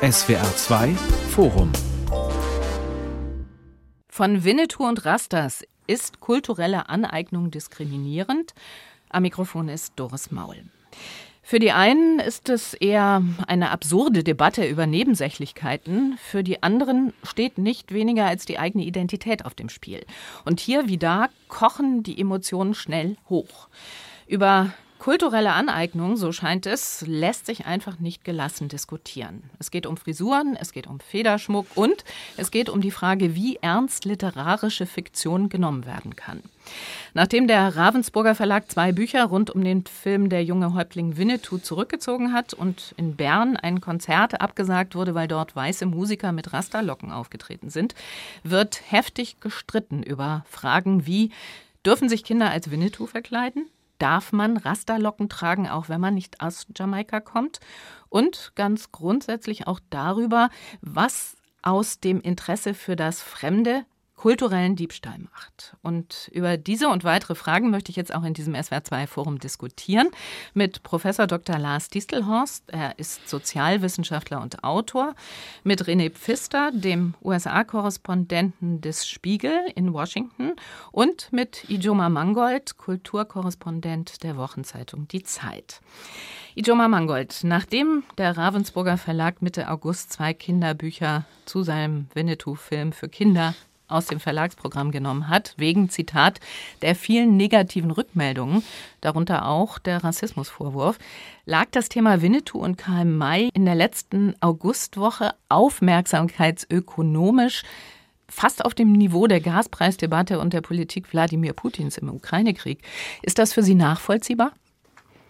SWR 2 Forum Von Winnetou und Rastas ist kulturelle Aneignung diskriminierend? Am Mikrofon ist Doris Maul. Für die einen ist es eher eine absurde Debatte über Nebensächlichkeiten. Für die anderen steht nicht weniger als die eigene Identität auf dem Spiel. Und hier wie da kochen die Emotionen schnell hoch. Über Kulturelle Aneignung, so scheint es, lässt sich einfach nicht gelassen diskutieren. Es geht um Frisuren, es geht um Federschmuck und es geht um die Frage, wie ernst literarische Fiktion genommen werden kann. Nachdem der Ravensburger Verlag zwei Bücher rund um den Film Der junge Häuptling Winnetou zurückgezogen hat und in Bern ein Konzert abgesagt wurde, weil dort weiße Musiker mit Rasterlocken aufgetreten sind, wird heftig gestritten über Fragen wie Dürfen sich Kinder als Winnetou verkleiden? Darf man Rasterlocken tragen, auch wenn man nicht aus Jamaika kommt. Und ganz grundsätzlich auch darüber, was aus dem Interesse für das Fremde kulturellen Diebstahl macht. Und über diese und weitere Fragen möchte ich jetzt auch in diesem SWR2-Forum diskutieren mit Professor Dr. Lars Distelhorst. Er ist Sozialwissenschaftler und Autor. Mit René Pfister, dem USA-Korrespondenten des Spiegel in Washington. Und mit Ijoma Mangold, Kulturkorrespondent der Wochenzeitung Die Zeit. Ijoma Mangold, nachdem der Ravensburger Verlag Mitte August zwei Kinderbücher zu seinem Winnetou-Film für Kinder aus dem Verlagsprogramm genommen hat, wegen, Zitat, der vielen negativen Rückmeldungen, darunter auch der Rassismusvorwurf, lag das Thema Winnetou und Karl May in der letzten Augustwoche aufmerksamkeitsökonomisch fast auf dem Niveau der Gaspreisdebatte und der Politik Wladimir Putins im Ukraine-Krieg. Ist das für Sie nachvollziehbar?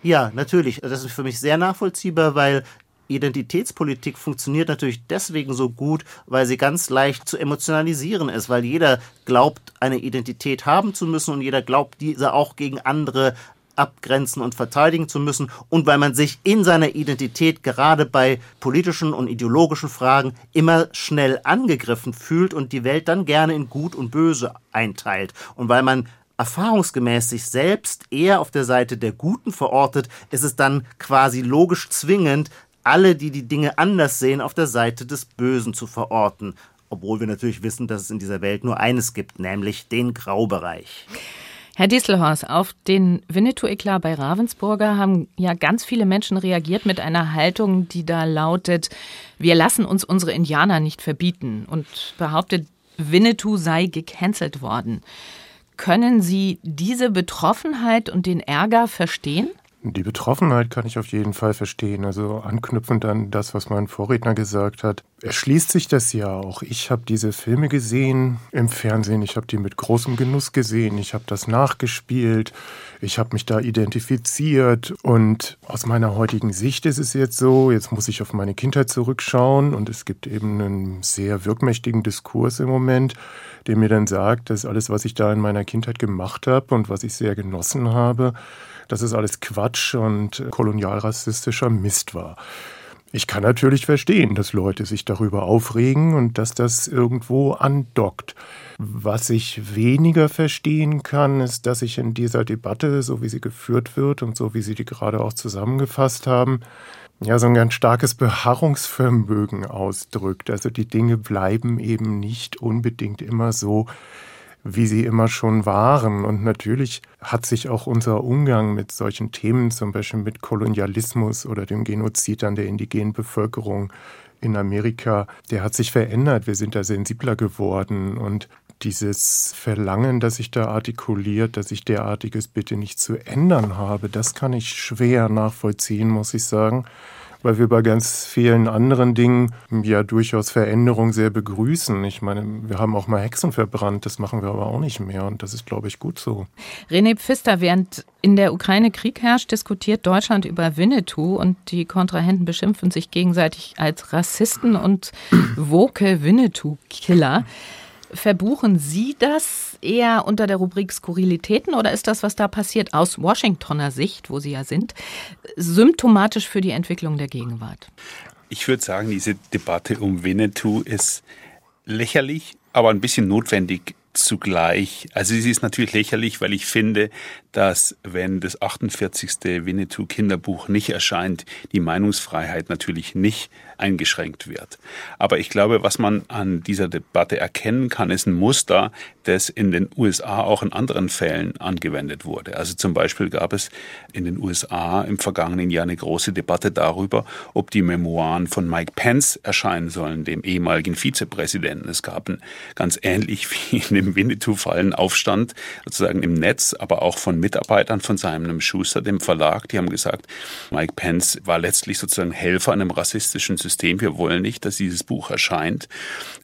Ja, natürlich. Das ist für mich sehr nachvollziehbar, weil Identitätspolitik funktioniert natürlich deswegen so gut, weil sie ganz leicht zu emotionalisieren ist, weil jeder glaubt, eine Identität haben zu müssen und jeder glaubt, diese auch gegen andere abgrenzen und verteidigen zu müssen und weil man sich in seiner Identität gerade bei politischen und ideologischen Fragen immer schnell angegriffen fühlt und die Welt dann gerne in gut und böse einteilt. Und weil man erfahrungsgemäß sich selbst eher auf der Seite der Guten verortet, ist es dann quasi logisch zwingend, alle, die die Dinge anders sehen, auf der Seite des Bösen zu verorten. Obwohl wir natürlich wissen, dass es in dieser Welt nur eines gibt, nämlich den Graubereich. Herr Distelhorst, auf den Winnetou-Eklat bei Ravensburger haben ja ganz viele Menschen reagiert mit einer Haltung, die da lautet, wir lassen uns unsere Indianer nicht verbieten und behauptet, Winnetou sei gecancelt worden. Können Sie diese Betroffenheit und den Ärger verstehen? Die Betroffenheit kann ich auf jeden Fall verstehen. Also anknüpfend an das, was mein Vorredner gesagt hat. Erschließt sich das ja auch. Ich habe diese Filme gesehen im Fernsehen. Ich habe die mit großem Genuss gesehen. Ich habe das nachgespielt. Ich habe mich da identifiziert. Und aus meiner heutigen Sicht ist es jetzt so, jetzt muss ich auf meine Kindheit zurückschauen. Und es gibt eben einen sehr wirkmächtigen Diskurs im Moment, der mir dann sagt, dass alles, was ich da in meiner Kindheit gemacht habe und was ich sehr genossen habe, dass es alles Quatsch und kolonialrassistischer Mist war. Ich kann natürlich verstehen, dass Leute sich darüber aufregen und dass das irgendwo andockt. Was ich weniger verstehen kann, ist, dass sich in dieser Debatte, so wie sie geführt wird und so wie Sie die gerade auch zusammengefasst haben, ja, so ein ganz starkes Beharrungsvermögen ausdrückt. Also die Dinge bleiben eben nicht unbedingt immer so, wie sie immer schon waren. Und natürlich hat sich auch unser Umgang mit solchen Themen, zum Beispiel mit Kolonialismus oder dem Genozid an der indigenen Bevölkerung in Amerika, der hat sich verändert. Wir sind da sensibler geworden und dieses Verlangen, das sich da artikuliert, dass ich derartiges bitte nicht zu ändern habe, das kann ich schwer nachvollziehen, muss ich sagen weil wir bei ganz vielen anderen Dingen ja durchaus Veränderung sehr begrüßen. Ich meine, wir haben auch mal Hexen verbrannt, das machen wir aber auch nicht mehr und das ist, glaube ich, gut so. René Pfister, während in der Ukraine Krieg herrscht, diskutiert Deutschland über Winnetou und die Kontrahenten beschimpfen sich gegenseitig als Rassisten und woke Winnetou-Killer. Verbuchen Sie das eher unter der Rubrik Skurrilitäten oder ist das, was da passiert, aus Washingtoner Sicht, wo Sie ja sind, symptomatisch für die Entwicklung der Gegenwart? Ich würde sagen, diese Debatte um Winnetou ist lächerlich, aber ein bisschen notwendig zugleich. Also sie ist natürlich lächerlich, weil ich finde, dass wenn das 48. Winnetou-Kinderbuch nicht erscheint, die Meinungsfreiheit natürlich nicht eingeschränkt wird. Aber ich glaube, was man an dieser Debatte erkennen kann, ist ein Muster, das in den USA auch in anderen Fällen angewendet wurde. Also zum Beispiel gab es in den USA im vergangenen Jahr eine große Debatte darüber, ob die Memoiren von Mike Pence erscheinen sollen, dem ehemaligen Vizepräsidenten. Es gab einen, ganz ähnlich wie in dem Winnetou-Fall einen Aufstand sozusagen im Netz, aber auch von Mitarbeitern von Simon Schuster, dem Verlag. Die haben gesagt, Mike Pence war letztlich sozusagen Helfer einem rassistischen System. Wir wollen nicht, dass dieses Buch erscheint.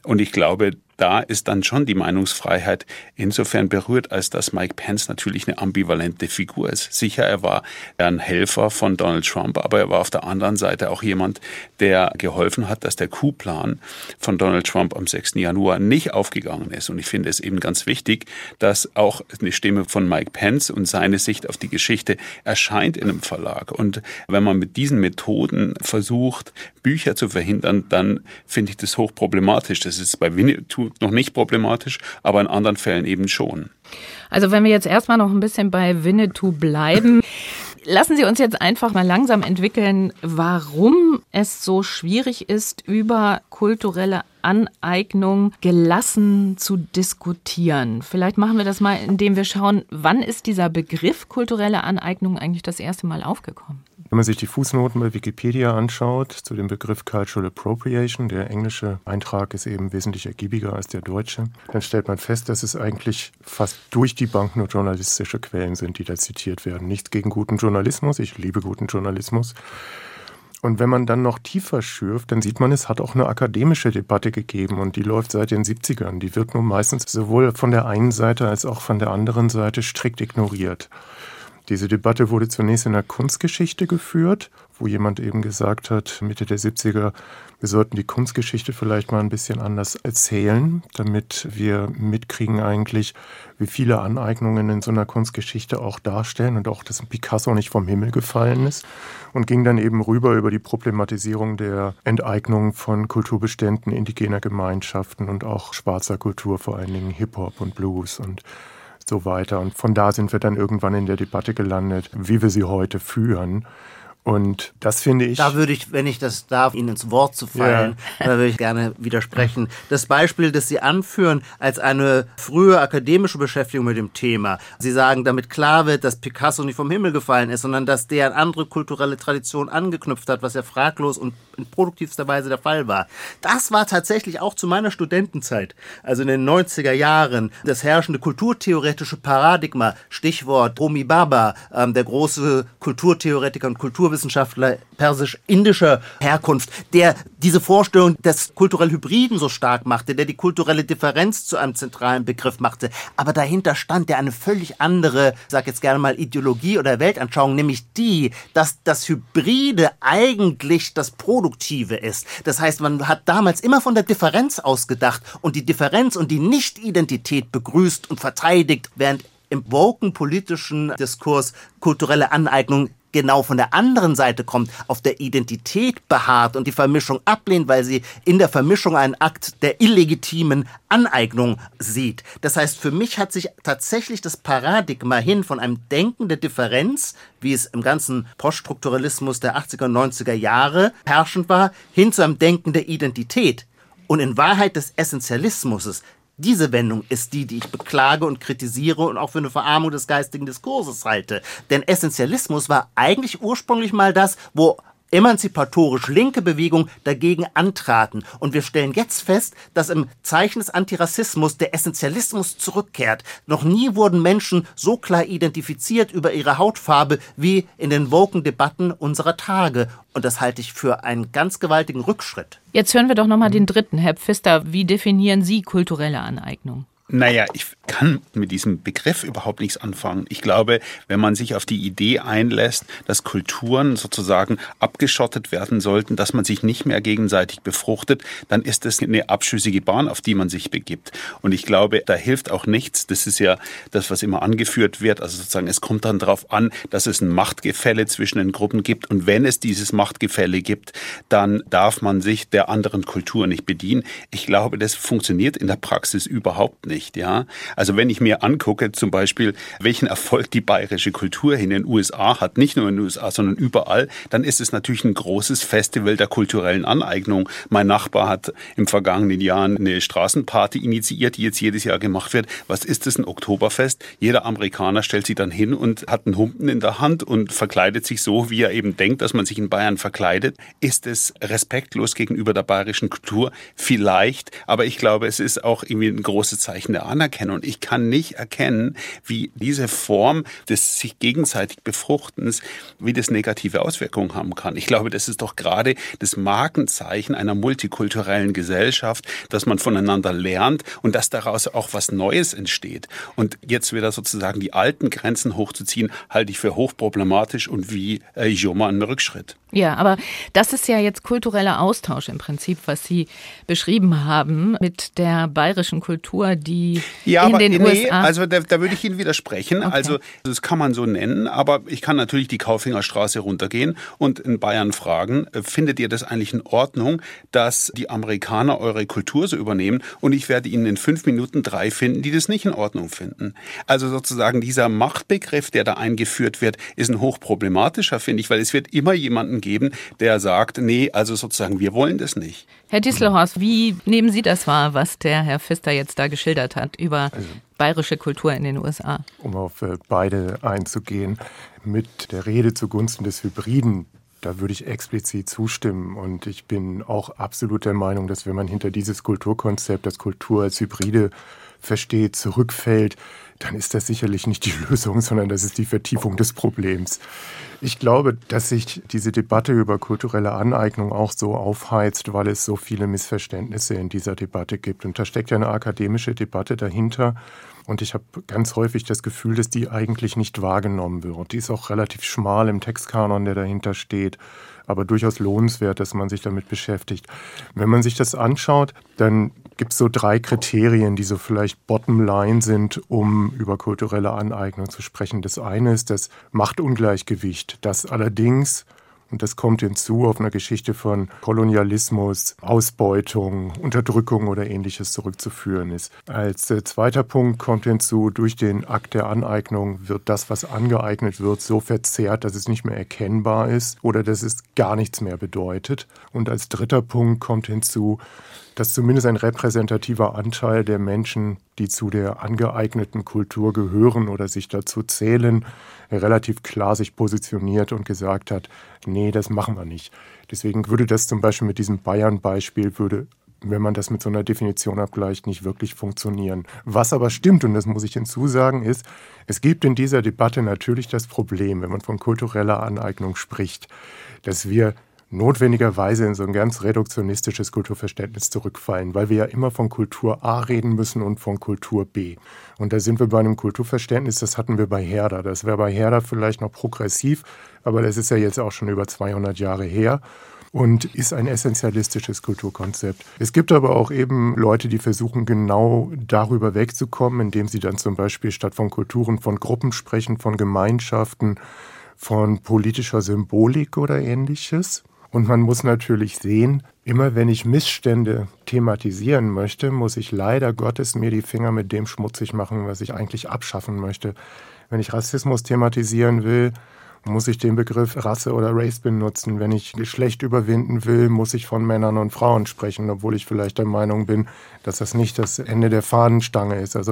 Und ich glaube, da ist dann schon die Meinungsfreiheit insofern berührt, als dass Mike Pence natürlich eine ambivalente Figur ist. Sicher, er war ein Helfer von Donald Trump, aber er war auf der anderen Seite auch jemand, der geholfen hat, dass der Coup-Plan von Donald Trump am 6. Januar nicht aufgegangen ist. Und ich finde es eben ganz wichtig, dass auch eine Stimme von Mike Pence und seine Sicht auf die Geschichte erscheint in einem Verlag. Und wenn man mit diesen Methoden versucht, Bücher zu verhindern, dann finde ich das hochproblematisch. Das ist bei Winnetou noch nicht problematisch, aber in anderen Fällen eben schon. Also wenn wir jetzt erstmal noch ein bisschen bei Winnetou bleiben. Lassen Sie uns jetzt einfach mal langsam entwickeln, warum es so schwierig ist, über kulturelle Aneignung gelassen zu diskutieren. Vielleicht machen wir das mal, indem wir schauen, wann ist dieser Begriff kulturelle Aneignung eigentlich das erste Mal aufgekommen? Wenn man sich die Fußnoten bei Wikipedia anschaut zu dem Begriff Cultural Appropriation, der englische Eintrag ist eben wesentlich ergiebiger als der deutsche, dann stellt man fest, dass es eigentlich fast durch die Bank nur journalistische Quellen sind, die da zitiert werden. Nichts gegen guten Journalismus, ich liebe guten Journalismus. Und wenn man dann noch tiefer schürft, dann sieht man, es hat auch eine akademische Debatte gegeben und die läuft seit den 70ern. Die wird nun meistens sowohl von der einen Seite als auch von der anderen Seite strikt ignoriert. Diese Debatte wurde zunächst in der Kunstgeschichte geführt, wo jemand eben gesagt hat, Mitte der 70er, wir sollten die Kunstgeschichte vielleicht mal ein bisschen anders erzählen, damit wir mitkriegen eigentlich, wie viele Aneignungen in so einer Kunstgeschichte auch darstellen und auch, dass Picasso nicht vom Himmel gefallen ist. Und ging dann eben rüber über die Problematisierung der Enteignung von Kulturbeständen indigener Gemeinschaften und auch schwarzer Kultur, vor allen Dingen Hip-Hop und Blues und so weiter. Und von da sind wir dann irgendwann in der Debatte gelandet, wie wir sie heute führen. Und das finde ich. Da würde ich, wenn ich das darf, Ihnen ins Wort zu fallen, ja. da würde ich gerne widersprechen. Das Beispiel, das Sie anführen als eine frühe akademische Beschäftigung mit dem Thema. Sie sagen, damit klar wird, dass Picasso nicht vom Himmel gefallen ist, sondern dass der an andere kulturelle Tradition angeknüpft hat, was ja fraglos und in produktivster Weise der Fall war. Das war tatsächlich auch zu meiner Studentenzeit, also in den 90er Jahren, das herrschende kulturtheoretische Paradigma, Stichwort Homi Baba, ähm, der große Kulturtheoretiker und Kulturwissenschaftler, persisch-indischer Herkunft, der diese Vorstellung des kulturell Hybriden so stark machte, der die kulturelle Differenz zu einem zentralen Begriff machte. Aber dahinter stand ja eine völlig andere, sag jetzt gerne mal Ideologie oder Weltanschauung, nämlich die, dass das Hybride eigentlich das Produktive ist. Das heißt, man hat damals immer von der Differenz ausgedacht und die Differenz und die Nicht-Identität begrüßt und verteidigt, während im woken politischen Diskurs kulturelle Aneignung genau von der anderen Seite kommt, auf der Identität beharrt und die Vermischung ablehnt, weil sie in der Vermischung einen Akt der illegitimen Aneignung sieht. Das heißt, für mich hat sich tatsächlich das Paradigma hin von einem Denken der Differenz, wie es im ganzen Poststrukturalismus der 80er und 90er Jahre herrschend war, hin zu einem Denken der Identität und in Wahrheit des Essentialismus, diese Wendung ist die, die ich beklage und kritisiere und auch für eine Verarmung des geistigen Diskurses halte. Denn Essentialismus war eigentlich ursprünglich mal das, wo emanzipatorisch linke Bewegung dagegen antraten. Und wir stellen jetzt fest, dass im Zeichen des Antirassismus der Essentialismus zurückkehrt. Noch nie wurden Menschen so klar identifiziert über ihre Hautfarbe wie in den woken Debatten unserer Tage. Und das halte ich für einen ganz gewaltigen Rückschritt. Jetzt hören wir doch nochmal den dritten, Herr Pfister. Wie definieren Sie kulturelle Aneignung? Naja, ich kann mit diesem Begriff überhaupt nichts anfangen. Ich glaube, wenn man sich auf die Idee einlässt, dass Kulturen sozusagen abgeschottet werden sollten, dass man sich nicht mehr gegenseitig befruchtet, dann ist das eine abschüssige Bahn, auf die man sich begibt. Und ich glaube, da hilft auch nichts. Das ist ja das, was immer angeführt wird. Also sozusagen, es kommt dann darauf an, dass es ein Machtgefälle zwischen den Gruppen gibt. Und wenn es dieses Machtgefälle gibt, dann darf man sich der anderen Kultur nicht bedienen. Ich glaube, das funktioniert in der Praxis überhaupt nicht nicht, ja. Also wenn ich mir angucke, zum Beispiel, welchen Erfolg die bayerische Kultur in den USA hat, nicht nur in den USA, sondern überall, dann ist es natürlich ein großes Festival der kulturellen Aneignung. Mein Nachbar hat im vergangenen Jahr eine Straßenparty initiiert, die jetzt jedes Jahr gemacht wird. Was ist das, ein Oktoberfest? Jeder Amerikaner stellt sich dann hin und hat einen Humpen in der Hand und verkleidet sich so, wie er eben denkt, dass man sich in Bayern verkleidet. Ist es respektlos gegenüber der bayerischen Kultur? Vielleicht, aber ich glaube, es ist auch irgendwie ein großes Zeichen der Anerkennung. Ich kann nicht erkennen, wie diese Form des sich gegenseitig Befruchtens, wie das negative Auswirkungen haben kann. Ich glaube, das ist doch gerade das Markenzeichen einer multikulturellen Gesellschaft, dass man voneinander lernt und dass daraus auch was Neues entsteht. Und jetzt wieder sozusagen die alten Grenzen hochzuziehen, halte ich für hochproblematisch und wie äh, Joma ein Rückschritt. Ja, aber das ist ja jetzt kultureller Austausch im Prinzip, was Sie beschrieben haben mit der bayerischen Kultur, die ja, in den nee, USA. Also da, da würde ich Ihnen widersprechen. Okay. Also das kann man so nennen, aber ich kann natürlich die Kaufinger Straße runtergehen und in Bayern fragen, äh, findet ihr das eigentlich in Ordnung, dass die Amerikaner eure Kultur so übernehmen? Und ich werde Ihnen in fünf Minuten drei finden, die das nicht in Ordnung finden. Also sozusagen dieser Machtbegriff, der da eingeführt wird, ist ein hochproblematischer, finde ich, weil es wird immer jemanden geben, der sagt, nee, also sozusagen, wir wollen das nicht. Herr Distelhorst, wie nehmen Sie das wahr, was der Herr Pfister jetzt da geschildert hat über Also bayerische Kultur in den USA? um auf äh, beide einzugehen, mit der Rede zugunsten des Hybriden, da würde ich explizit zustimmen. Und ich bin auch absolut der Meinung, dass wenn man hinter dieses Kulturkonzept, das Kultur als Hybride versteht, zurückfällt, dann ist das sicherlich nicht die Lösung, sondern das ist die Vertiefung des Problems. Ich glaube, dass sich diese Debatte über kulturelle Aneignung auch so aufheizt, weil es so viele Missverständnisse in dieser Debatte gibt. Und da steckt ja eine akademische Debatte dahinter. Und ich habe ganz häufig das Gefühl, dass die eigentlich nicht wahrgenommen wird. Die ist auch relativ schmal im Textkanon, der dahinter steht, aber durchaus lohnenswert, dass man sich damit beschäftigt. Wenn man sich das anschaut, dann gibt es so drei Kriterien, die so vielleicht Bottomline sind, um über kulturelle Aneignung zu sprechen. Das eine ist das Machtungleichgewicht, das allerdings und das kommt hinzu auf einer Geschichte von Kolonialismus, Ausbeutung, Unterdrückung oder ähnliches zurückzuführen ist. Als äh, zweiter Punkt kommt hinzu, durch den Akt der Aneignung wird das, was angeeignet wird, so verzerrt, dass es nicht mehr erkennbar ist oder dass es gar nichts mehr bedeutet. Und als dritter Punkt kommt hinzu, dass zumindest ein repräsentativer Anteil der Menschen, die zu der angeeigneten Kultur gehören oder sich dazu zählen, relativ klar sich positioniert und gesagt hat, nee, das machen wir nicht. Deswegen würde das zum Beispiel mit diesem Bayern-Beispiel, würde, wenn man das mit so einer Definition abgleicht, nicht wirklich funktionieren. Was aber stimmt, und das muss ich hinzusagen, ist, es gibt in dieser Debatte natürlich das Problem, wenn man von kultureller Aneignung spricht, dass wir notwendigerweise in so ein ganz reduktionistisches Kulturverständnis zurückfallen, weil wir ja immer von Kultur A reden müssen und von Kultur B. Und da sind wir bei einem Kulturverständnis, das hatten wir bei Herder. Das wäre bei Herder vielleicht noch progressiv, aber das ist ja jetzt auch schon über 200 Jahre her und ist ein essentialistisches Kulturkonzept. Es gibt aber auch eben Leute, die versuchen genau darüber wegzukommen, indem sie dann zum Beispiel statt von Kulturen von Gruppen sprechen, von Gemeinschaften, von politischer Symbolik oder ähnliches. Und man muss natürlich sehen, immer wenn ich Missstände thematisieren möchte, muss ich leider Gottes mir die Finger mit dem schmutzig machen, was ich eigentlich abschaffen möchte. Wenn ich Rassismus thematisieren will, muss ich den Begriff Rasse oder Race benutzen. Wenn ich Geschlecht überwinden will, muss ich von Männern und Frauen sprechen, obwohl ich vielleicht der Meinung bin, dass das nicht das Ende der Fahnenstange ist. Also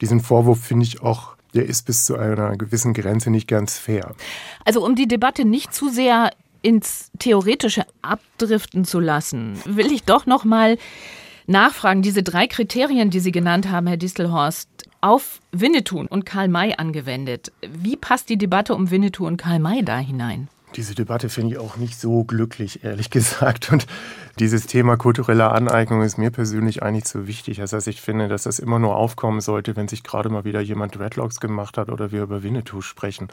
diesen Vorwurf finde ich auch der ist bis zu einer gewissen Grenze nicht ganz fair. Also um die Debatte nicht zu sehr ins Theoretische abdriften zu lassen, will ich doch noch mal nachfragen. Diese drei Kriterien, die Sie genannt haben, Herr Distelhorst, auf Winnetou und Karl May angewendet. Wie passt die Debatte um Winnetou und Karl May da hinein? Diese Debatte finde ich auch nicht so glücklich, ehrlich gesagt. Und dieses Thema kulturelle Aneignung ist mir persönlich eigentlich zu wichtig. Das heißt, ich finde, dass das immer nur aufkommen sollte, wenn sich gerade mal wieder jemand Dreadlocks gemacht hat oder wir über Winnetou sprechen.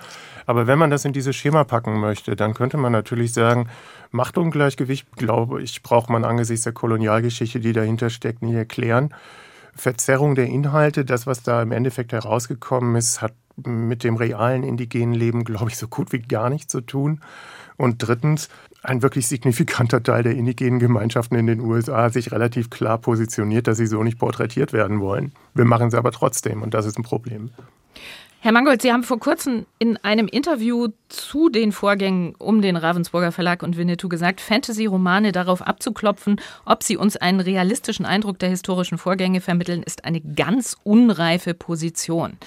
Aber wenn man das in dieses Schema packen möchte, dann könnte man natürlich sagen, Machtungleichgewicht, glaube ich, braucht man angesichts der Kolonialgeschichte, die dahinter steckt, nicht erklären. Verzerrung der Inhalte, das, was da im Endeffekt herausgekommen ist, hat mit dem realen indigenen Leben, glaube ich, so gut wie gar nichts zu tun. Und drittens, ein wirklich signifikanter Teil der indigenen Gemeinschaften in den USA sich relativ klar positioniert, dass sie so nicht porträtiert werden wollen. Wir machen es aber trotzdem und das ist ein Problem. Herr Mangold, Sie haben vor kurzem in einem Interview zu den Vorgängen um den Ravensburger Verlag und Winnetou gesagt, Fantasy-Romane darauf abzuklopfen, ob sie uns einen realistischen Eindruck der historischen Vorgänge vermitteln, ist eine ganz unreife Position.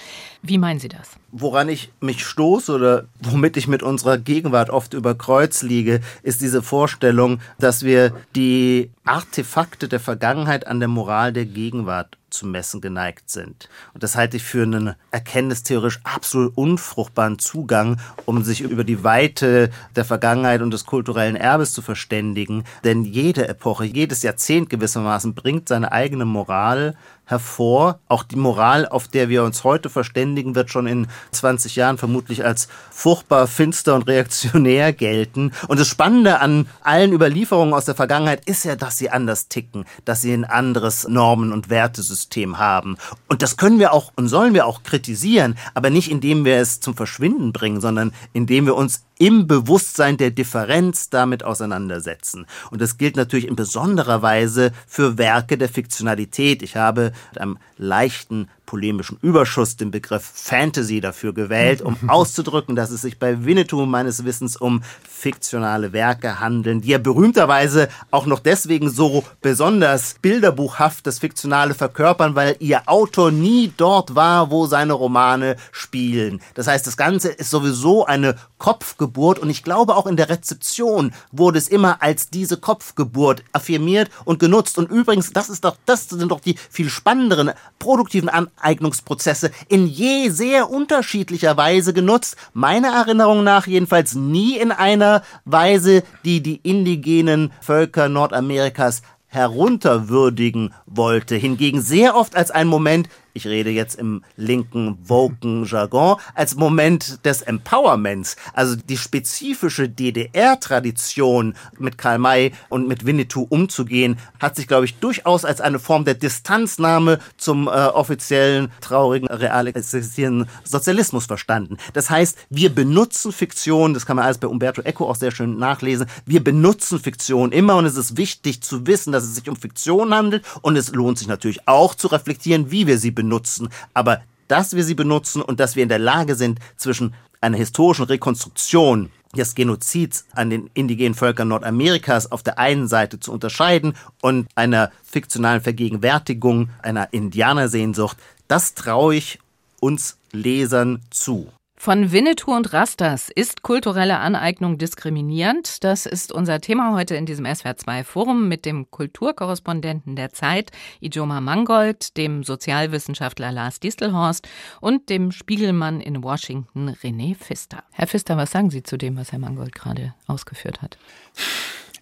Wie meinen Sie das? Woran ich mich stoße oder womit ich mit unserer Gegenwart oft über Kreuz liege, ist diese Vorstellung, dass wir die Artefakte der Vergangenheit an der Moral der Gegenwart zu messen geneigt sind. Und das halte ich für einen erkenntnistheoretisch absolut unfruchtbaren Zugang, um sich über die Weite der Vergangenheit und des kulturellen Erbes zu verständigen. Denn jede Epoche, jedes Jahrzehnt gewissermaßen bringt seine eigene Moral hervor. Auch die Moral, auf der wir uns heute verständigen, wird schon in 20 Jahren vermutlich als furchtbar finster und reaktionär gelten. Und das Spannende an allen Überlieferungen aus der Vergangenheit ist ja, dass sie anders ticken, dass sie ein anderes Normen- und Wertesystem haben. Und das können wir auch und sollen wir auch kritisieren, aber nicht indem wir es zum Verschwinden bringen, sondern indem wir uns im Bewusstsein der Differenz damit auseinandersetzen. Und das gilt natürlich in besonderer Weise für Werke der Fiktionalität. Ich habe mit einem leichten polemischen Überschuss den Begriff Fantasy dafür gewählt, um auszudrücken, dass es sich bei Winnetou meines Wissens um fiktionale Werke handeln, die ja berühmterweise auch noch deswegen so besonders bilderbuchhaft das Fiktionale verkörpern, weil ihr Autor nie dort war, wo seine Romane spielen. Das heißt, das Ganze ist sowieso eine Kopfgeburt und ich glaube auch in der Rezeption wurde es immer als diese Kopfgeburt affirmiert und genutzt. Und übrigens, das ist doch, das sind doch die viel spannenderen produktiven Aneignungsprozesse in je sehr unterschiedlicher Weise genutzt. Meiner Erinnerung nach jedenfalls nie in einer Weise, die die indigenen Völker Nordamerikas herunterwürdigen wollte. Hingegen sehr oft als ein Moment ich rede jetzt im linken woken Jargon, als Moment des Empowerments. Also die spezifische DDR-Tradition mit Karl May und mit Winnetou umzugehen, hat sich, glaube ich, durchaus als eine Form der Distanznahme zum äh, offiziellen, traurigen, real existierenden Sozialismus verstanden. Das heißt, wir benutzen Fiktion, das kann man alles bei Umberto Eco auch sehr schön nachlesen, wir benutzen Fiktion immer und es ist wichtig zu wissen, dass es sich um Fiktion handelt und es lohnt sich natürlich auch zu reflektieren, wie wir sie benutzen benutzen, aber dass wir sie benutzen und dass wir in der Lage sind, zwischen einer historischen Rekonstruktion des Genozids an den indigenen Völkern Nordamerikas auf der einen Seite zu unterscheiden und einer fiktionalen Vergegenwärtigung einer Indianersehnsucht, das traue ich uns Lesern zu. Von Winnetou und Rastas ist kulturelle Aneignung diskriminierend. Das ist unser Thema heute in diesem SWR2 Forum mit dem Kulturkorrespondenten der Zeit, Ijoma Mangold, dem Sozialwissenschaftler Lars Distelhorst und dem Spiegelmann in Washington René Pfister. Herr Pfister, was sagen Sie zu dem, was Herr Mangold gerade ausgeführt hat?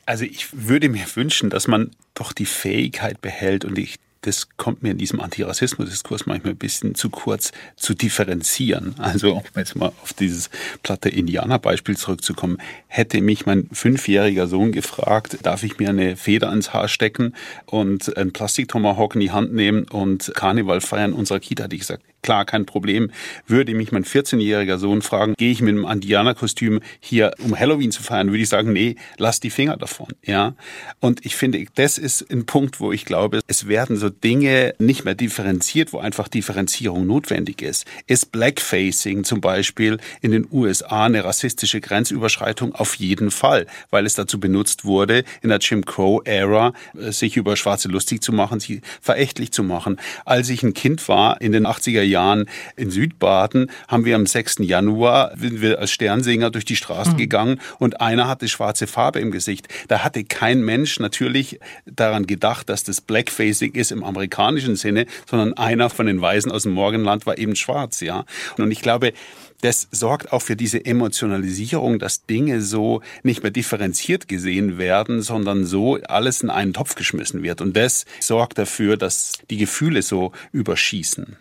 Also ich würde mir wünschen, dass man doch die Fähigkeit behält und ich das kommt mir in diesem Antirassismus-Diskurs manchmal ein bisschen zu kurz, zu differenzieren. Also, um jetzt mal auf dieses platte Indianer-Beispiel zurückzukommen, hätte mich mein fünfjähriger Sohn gefragt, darf ich mir eine Feder ans Haar stecken und einen Plastiktomahawk in die Hand nehmen und Karneval feiern unserer Kita, hätte ich gesagt, klar, kein Problem. Würde mich mein 14-jähriger Sohn fragen, gehe ich mit einem Indianerkostüm hier, um Halloween zu feiern, würde ich sagen, nee, lass die Finger davon, ja. Und ich finde, das ist ein Punkt, wo ich glaube, es werden so Dinge nicht mehr differenziert, wo einfach Differenzierung notwendig ist. Ist Blackfacing zum Beispiel in den USA eine rassistische Grenzüberschreitung? Auf jeden Fall, weil es dazu benutzt wurde, in der Jim Crow-Ära sich über Schwarze lustig zu machen, sie verächtlich zu machen. Als ich ein Kind war in den 80er Jahren in Südbaden, haben wir am 6. Januar, sind wir als Sternsinger durch die Straßen mhm. gegangen und einer hatte schwarze Farbe im Gesicht. Da hatte kein Mensch natürlich daran gedacht, dass das Blackfacing ist im amerikanischen Sinne, sondern einer von den Weisen aus dem Morgenland war eben schwarz, ja. Und ich glaube, das sorgt auch für diese Emotionalisierung, dass Dinge so nicht mehr differenziert gesehen werden, sondern so alles in einen Topf geschmissen wird. Und das sorgt dafür, dass die Gefühle so überschießen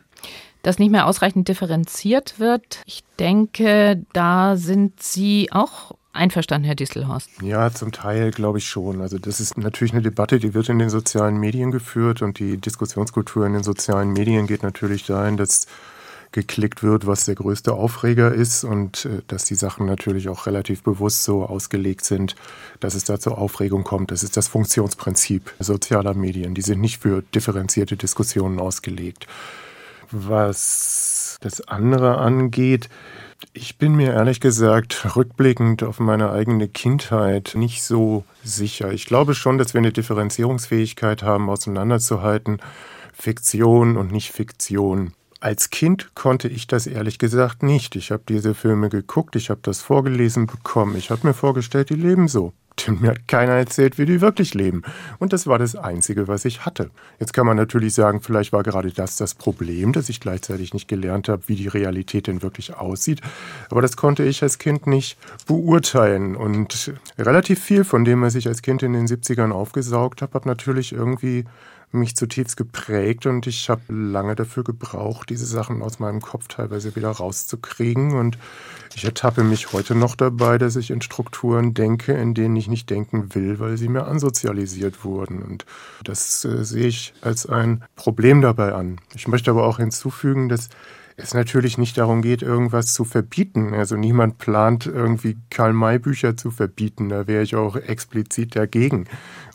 dass nicht mehr ausreichend differenziert wird. Ich denke, da sind Sie auch einverstanden, Herr Distelhorst? Ja, zum Teil glaube ich schon. Also das ist natürlich eine Debatte, die wird in den sozialen Medien geführt und die Diskussionskultur in den sozialen Medien geht natürlich dahin, dass geklickt wird, was der größte Aufreger ist und äh, dass die Sachen natürlich auch relativ bewusst so ausgelegt sind, dass es da zur Aufregung kommt. Das ist das Funktionsprinzip sozialer Medien. Die sind nicht für differenzierte Diskussionen ausgelegt. Was das andere angeht, ich bin mir ehrlich gesagt rückblickend auf meine eigene Kindheit nicht so sicher. Ich glaube schon, dass wir eine Differenzierungsfähigkeit haben, auseinanderzuhalten, Fiktion und Nicht-Fiktion. Als Kind konnte ich das ehrlich gesagt nicht. Ich habe diese Filme geguckt, ich habe das vorgelesen bekommen. Ich habe mir vorgestellt, die leben so. Denn mir hat keiner erzählt, wie die wirklich leben. Und das war das Einzige, was ich hatte. Jetzt kann man natürlich sagen, vielleicht war gerade das das Problem, dass ich gleichzeitig nicht gelernt habe, wie die Realität denn wirklich aussieht. Aber das konnte ich als Kind nicht beurteilen. Und relativ viel von dem, was ich als Kind in den 70ern aufgesaugt habe, habe natürlich irgendwie mich zutiefst geprägt und ich habe lange dafür gebraucht, diese Sachen aus meinem Kopf teilweise wieder rauszukriegen. Und ich ertappe mich heute noch dabei, dass ich in Strukturen denke, in denen ich nicht denken will, weil sie mir ansozialisiert wurden. Und das äh, sehe ich als ein Problem dabei an. Ich möchte aber auch hinzufügen, dass es natürlich nicht darum geht, irgendwas zu verbieten. Also niemand plant irgendwie Karl-May-Bücher zu verbieten. Da wäre ich auch explizit dagegen.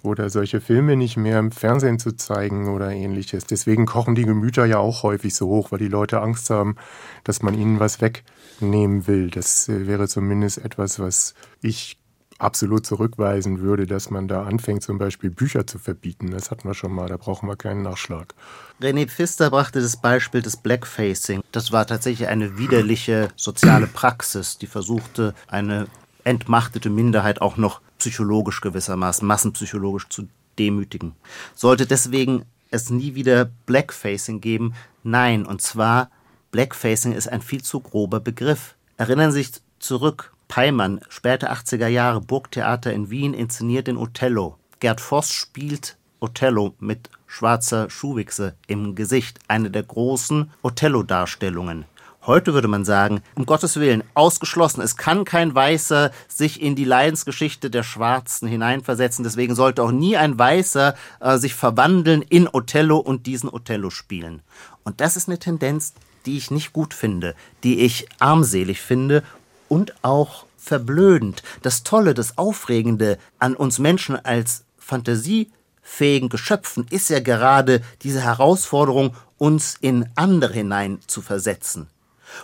Oder solche Filme nicht mehr im Fernsehen zu zeigen oder ähnliches. Deswegen kochen die Gemüter ja auch häufig so hoch, weil die Leute Angst haben, dass man ihnen was wegnehmen will. Das äh, wäre zumindest etwas, was ich absolut zurückweisen würde, dass man da anfängt, zum Beispiel Bücher zu verbieten. Das hatten wir schon mal, da brauchen wir keinen Nachschlag. René Pfister brachte das Beispiel des Blackfacing. Das war tatsächlich eine widerliche soziale Praxis, die versuchte, eine entmachtete Minderheit auch noch psychologisch gewissermaßen, massenpsychologisch zu demütigen. Sollte deswegen es nie wieder Blackfacing geben? Nein, und zwar Blackfacing ist ein viel zu grober Begriff. Erinnern Sie sich zurück, Peimann, späte 80er Jahre, Burgtheater in Wien, inszeniert den Othello. Gerd Voss spielt Othello mit schwarzer Schuhwichse im Gesicht. Eine der großen Othello-Darstellungen. Heute würde man sagen, um Gottes Willen, ausgeschlossen. Es kann kein Weißer sich in die Leidensgeschichte der Schwarzen hineinversetzen. Deswegen sollte auch nie ein Weißer äh, sich verwandeln in Othello und diesen Othello spielen. Und das ist eine Tendenz, die ich nicht gut finde, die ich armselig finde und auch verblödend. Das Tolle, das Aufregende an uns Menschen als fantasiefähigen Geschöpfen ist ja gerade diese Herausforderung, uns in andere hinein zu versetzen.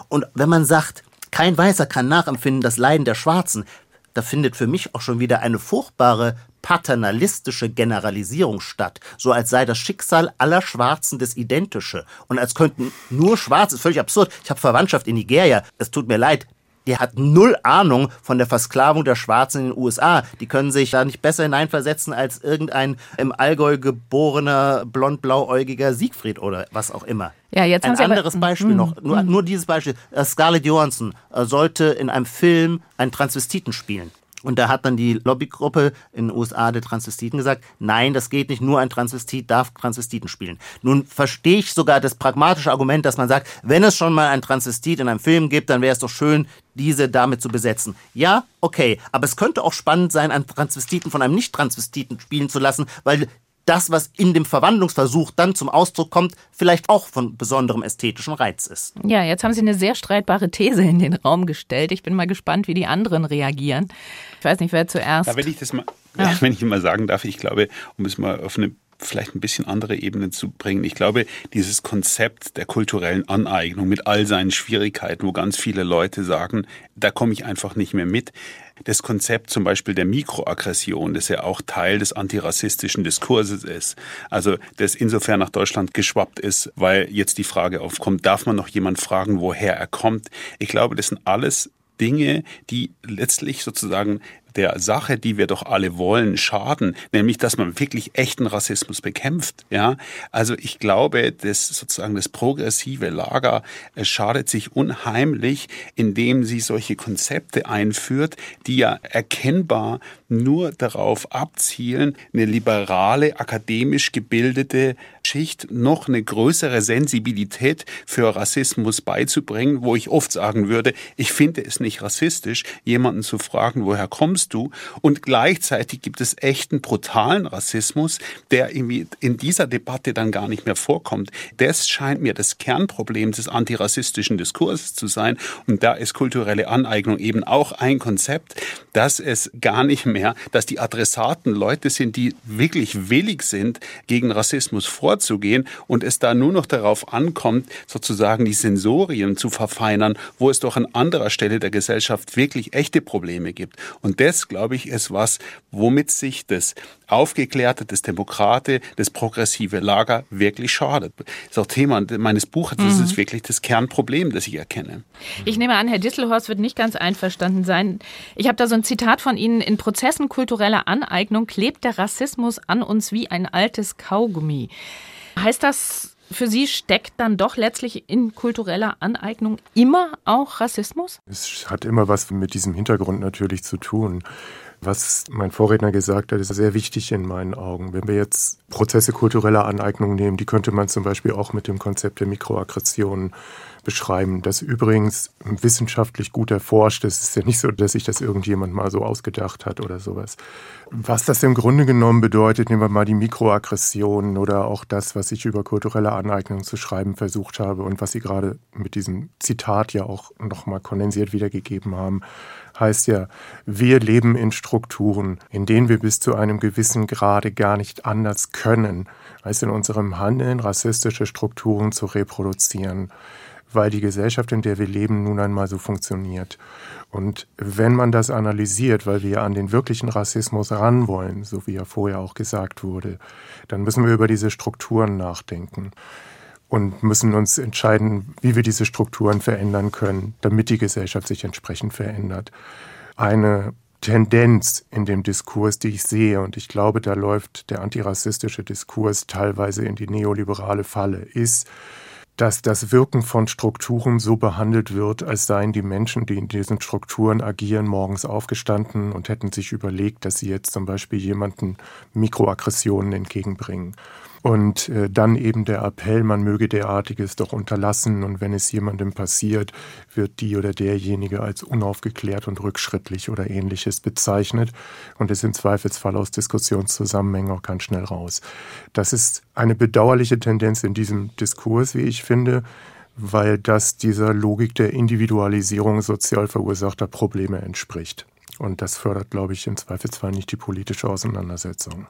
Und wenn man sagt, kein Weißer kann nachempfinden das Leiden der Schwarzen, da findet für mich auch schon wieder eine furchtbare paternalistische Generalisierung statt, so als sei das Schicksal aller Schwarzen das Identische und als könnten nur Schwarze, völlig absurd. Ich habe Verwandtschaft in Nigeria, es tut mir leid, der hat null Ahnung von der Versklavung der Schwarzen in den USA. Die können sich da nicht besser hineinversetzen als irgendein im Allgäu geborener blond-blauäugiger Siegfried oder was auch immer. Ja, jetzt ein anderes Beispiel mm, noch, nur, mm. nur dieses Beispiel. Äh, Scarlett Johansson äh, sollte in einem Film einen Transvestiten spielen. Und da hat dann die Lobbygruppe in den USA der Transvestiten gesagt, nein, das geht nicht, nur ein Transvestit darf Transvestiten spielen. Nun verstehe ich sogar das pragmatische Argument, dass man sagt, wenn es schon mal ein Transvestit in einem Film gibt, dann wäre es doch schön, diese damit zu besetzen. Ja, okay, aber es könnte auch spannend sein, einen Transvestiten von einem Nicht-Transvestiten spielen zu lassen, weil das, was in dem Verwandlungsversuch dann zum Ausdruck kommt, vielleicht auch von besonderem ästhetischen Reiz ist. Ja, jetzt haben Sie eine sehr streitbare These in den Raum gestellt. Ich bin mal gespannt, wie die anderen reagieren. Ich weiß nicht, wer zuerst. Ja, wenn ich das mal, ja. wenn ich mal sagen darf, ich glaube, um es mal auf eine vielleicht ein bisschen andere Ebene zu bringen. Ich glaube, dieses Konzept der kulturellen Aneignung mit all seinen Schwierigkeiten, wo ganz viele Leute sagen, da komme ich einfach nicht mehr mit, das Konzept zum Beispiel der Mikroaggression, das ja auch Teil des antirassistischen Diskurses ist. Also das insofern nach Deutschland geschwappt ist, weil jetzt die Frage aufkommt, darf man noch jemand fragen, woher er kommt? Ich glaube, das sind alles Dinge, die letztlich sozusagen der Sache, die wir doch alle wollen, schaden, nämlich dass man wirklich echten Rassismus bekämpft. Ja, also ich glaube, dass sozusagen das progressive Lager es schadet sich unheimlich, indem sie solche Konzepte einführt, die ja erkennbar nur darauf abzielen, eine liberale, akademisch gebildete Schicht noch eine größere Sensibilität für Rassismus beizubringen, wo ich oft sagen würde, ich finde es nicht rassistisch, jemanden zu fragen, woher kommst du? Und gleichzeitig gibt es echten brutalen Rassismus, der irgendwie in dieser Debatte dann gar nicht mehr vorkommt. Das scheint mir das Kernproblem des antirassistischen Diskurses zu sein. Und da ist kulturelle Aneignung eben auch ein Konzept, dass es gar nicht mehr, dass die Adressaten Leute sind, die wirklich willig sind, gegen Rassismus vorzugehen und es da nur noch darauf ankommt, sozusagen die Sensorien zu verfeinern, wo es doch an anderer Stelle der Gesellschaft wirklich echte Probleme gibt. Und das, glaube ich, ist was, womit sich das aufgeklärte, das Demokrate, das progressive Lager wirklich schadet. Das ist auch Thema meines Buches. Das mhm. ist wirklich das Kernproblem, das ich erkenne. Ich nehme an, Herr Disselhorst wird nicht ganz einverstanden sein. Ich habe da so ein Zitat von Ihnen. In Prozessen kultureller Aneignung klebt der Rassismus an uns wie ein altes Kaugummi. Heißt das, für Sie steckt dann doch letztlich in kultureller Aneignung immer auch Rassismus? Es hat immer was mit diesem Hintergrund natürlich zu tun. Was mein Vorredner gesagt hat, ist sehr wichtig in meinen Augen. Wenn wir jetzt Prozesse kultureller Aneignung nehmen, die könnte man zum Beispiel auch mit dem Konzept der Mikroaggressionen beschreiben, das übrigens wissenschaftlich gut erforscht ist. Es ist ja nicht so, dass sich das irgendjemand mal so ausgedacht hat oder sowas. Was das im Grunde genommen bedeutet, nehmen wir mal die Mikroaggressionen oder auch das, was ich über kulturelle Aneignung zu schreiben versucht habe und was Sie gerade mit diesem Zitat ja auch nochmal kondensiert wiedergegeben haben heißt ja, wir leben in Strukturen, in denen wir bis zu einem gewissen Grade gar nicht anders können, als in unserem Handeln rassistische Strukturen zu reproduzieren, weil die Gesellschaft, in der wir leben, nun einmal so funktioniert. Und wenn man das analysiert, weil wir an den wirklichen Rassismus ran wollen, so wie ja vorher auch gesagt wurde, dann müssen wir über diese Strukturen nachdenken und müssen uns entscheiden, wie wir diese Strukturen verändern können, damit die Gesellschaft sich entsprechend verändert. Eine Tendenz in dem Diskurs, die ich sehe, und ich glaube, da läuft der antirassistische Diskurs teilweise in die neoliberale Falle, ist, dass das Wirken von Strukturen so behandelt wird, als seien die Menschen, die in diesen Strukturen agieren, morgens aufgestanden und hätten sich überlegt, dass sie jetzt zum Beispiel jemanden Mikroaggressionen entgegenbringen. Und äh, dann eben der Appell, man möge derartiges doch unterlassen und wenn es jemandem passiert, wird die oder derjenige als unaufgeklärt und rückschrittlich oder ähnliches bezeichnet und ist im Zweifelsfall aus Diskussionszusammenhängen auch ganz schnell raus. Das ist eine bedauerliche Tendenz in diesem Diskurs, wie ich finde, weil das dieser Logik der Individualisierung sozial verursachter Probleme entspricht. Und das fördert, glaube ich, im Zweifelsfall nicht die politische Auseinandersetzung.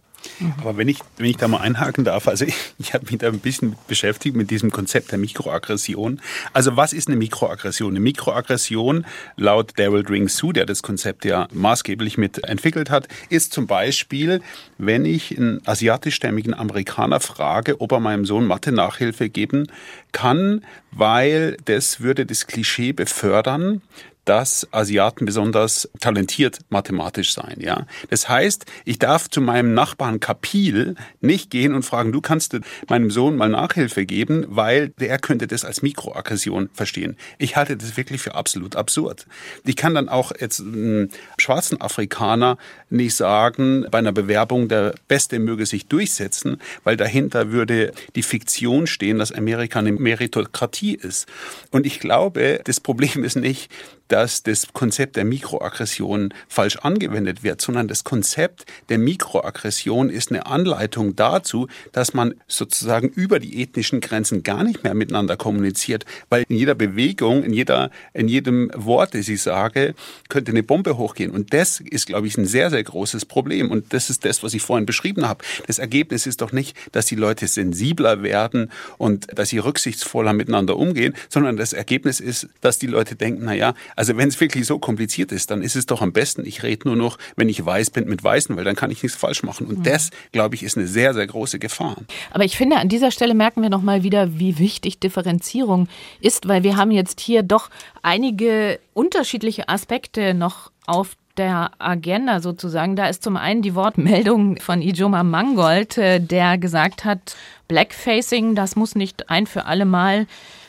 Aber wenn ich, wenn ich da mal einhaken darf, also ich, ich habe mich da ein bisschen beschäftigt mit diesem Konzept der Mikroaggression. Also was ist eine Mikroaggression? Eine Mikroaggression, laut Daryl Dring Su, der das Konzept ja maßgeblich mit entwickelt hat, ist zum Beispiel, wenn ich einen asiatischstämmigen Amerikaner frage, ob er meinem Sohn Mathe-Nachhilfe geben kann, weil das würde das Klischee befördern, dass Asiaten besonders talentiert mathematisch sein. Ja, das heißt, ich darf zu meinem Nachbarn Kapil nicht gehen und fragen, du kannst meinem Sohn mal Nachhilfe geben, weil der könnte das als Mikroaggression verstehen. Ich halte das wirklich für absolut absurd. Ich kann dann auch jetzt einem schwarzen Afrikaner nicht sagen, bei einer Bewerbung der Beste möge sich durchsetzen, weil dahinter würde die Fiktion stehen, dass Amerika eine Meritokratie ist. Und ich glaube, das Problem ist nicht, dass das Konzept der Mikroaggression falsch angewendet wird, sondern das Konzept der Mikroaggression ist eine Anleitung dazu, dass man sozusagen über die ethnischen Grenzen gar nicht mehr miteinander kommuniziert, weil in jeder Bewegung, in jeder, in jedem Wort, das ich sage, könnte eine Bombe hochgehen. Und das ist, glaube ich, ein sehr, sehr großes Problem. Und das ist das, was ich vorhin beschrieben habe. Das Ergebnis ist doch nicht, dass die Leute sensibler werden und dass sie rücksichtsvoller miteinander umgehen, sondern das Ergebnis ist, dass die Leute denken, na ja, also wenn es wirklich so kompliziert ist, dann ist es doch am besten, ich rede nur noch, wenn ich weiß bin, mit Weißen, weil dann kann ich nichts falsch machen. Und mhm. das, glaube ich, ist eine sehr, sehr große Gefahr. Aber ich finde, an dieser Stelle merken wir nochmal wieder, wie wichtig Differenzierung ist, weil wir haben jetzt hier doch einige unterschiedliche Aspekte noch auf der Agenda sozusagen. Da ist zum einen die Wortmeldung von Ijoma Mangold, äh, der gesagt hat, Blackfacing, das muss nicht ein für alle Mal